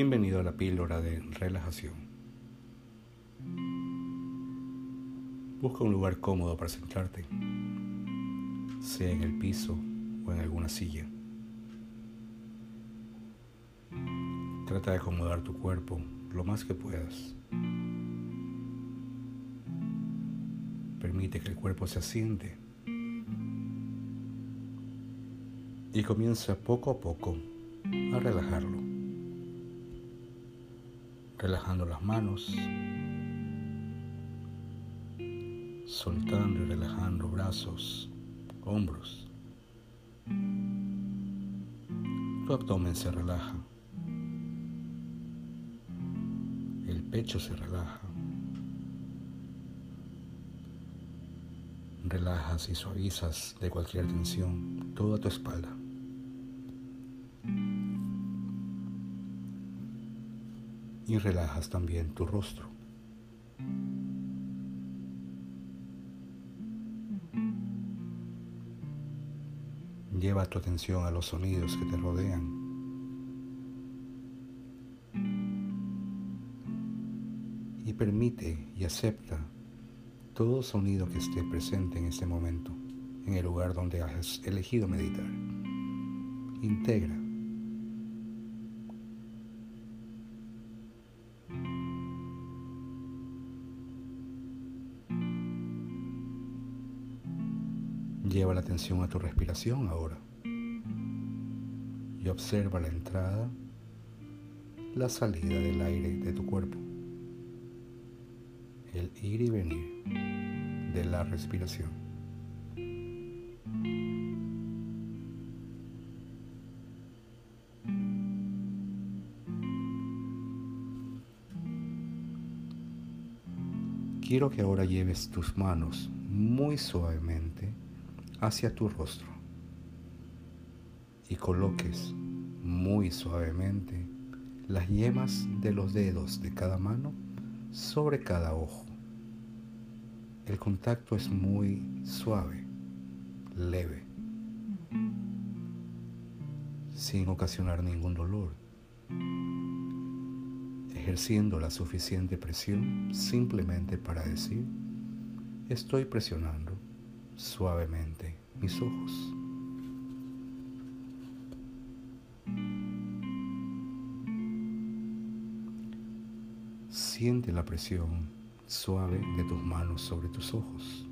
Bienvenido a la píldora de relajación. Busca un lugar cómodo para sentarte, sea en el piso o en alguna silla. Trata de acomodar tu cuerpo lo más que puedas. Permite que el cuerpo se asiente y comienza poco a poco a relajarlo relajando las manos, soltando y relajando brazos, hombros. Tu abdomen se relaja, el pecho se relaja. Relajas y suavizas de cualquier tensión toda tu espalda. Y relajas también tu rostro. Lleva tu atención a los sonidos que te rodean. Y permite y acepta todo sonido que esté presente en este momento, en el lugar donde has elegido meditar. Integra Lleva la atención a tu respiración ahora y observa la entrada, la salida del aire de tu cuerpo, el ir y venir de la respiración. Quiero que ahora lleves tus manos muy suavemente hacia tu rostro y coloques muy suavemente las yemas de los dedos de cada mano sobre cada ojo. El contacto es muy suave, leve, sin ocasionar ningún dolor, ejerciendo la suficiente presión simplemente para decir, estoy presionando suavemente mis ojos. Siente la presión suave de tus manos sobre tus ojos.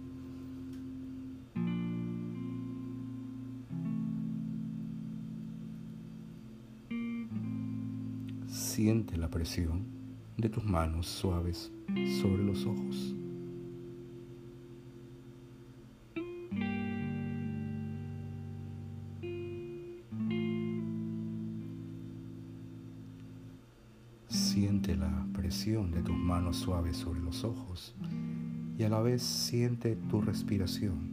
Siente la presión de tus manos suaves sobre los ojos. Siente la presión de tus manos suaves sobre los ojos y a la vez siente tu respiración.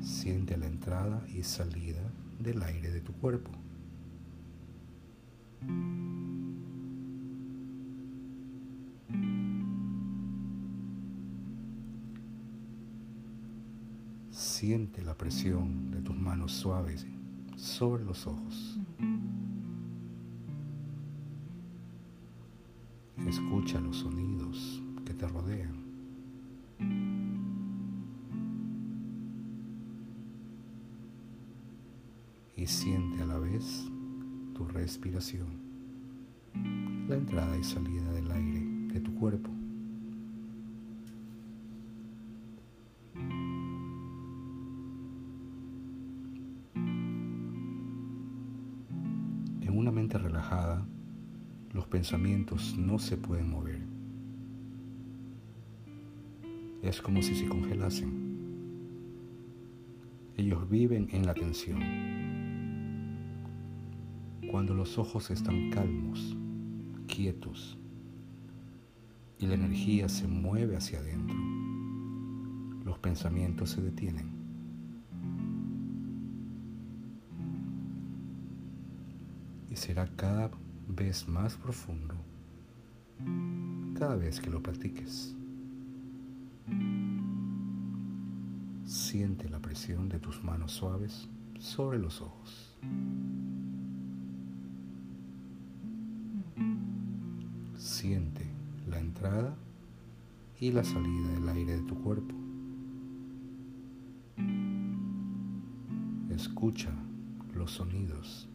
Siente la entrada y salida del aire de tu cuerpo. Siente la presión de tus manos suaves sobre los ojos. Escucha los sonidos que te rodean. Y siente a la vez tu respiración, la entrada y salida del aire de tu cuerpo. En una mente relajada, los pensamientos no se pueden mover. Es como si se congelasen. Ellos viven en la tensión. Cuando los ojos están calmos, quietos, y la energía se mueve hacia adentro, los pensamientos se detienen. Y será cada vez más profundo cada vez que lo practiques. Siente la presión de tus manos suaves sobre los ojos. Siente la entrada y la salida del aire de tu cuerpo. Escucha los sonidos.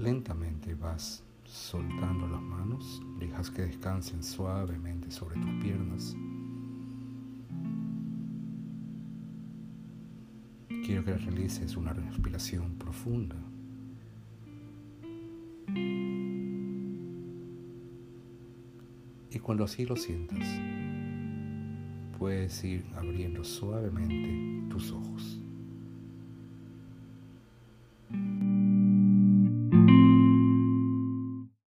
Lentamente vas soltando las manos, dejas que descansen suavemente sobre tus piernas. Quiero que realices una respiración profunda. Y cuando así lo sientas, puedes ir abriendo suavemente tus ojos.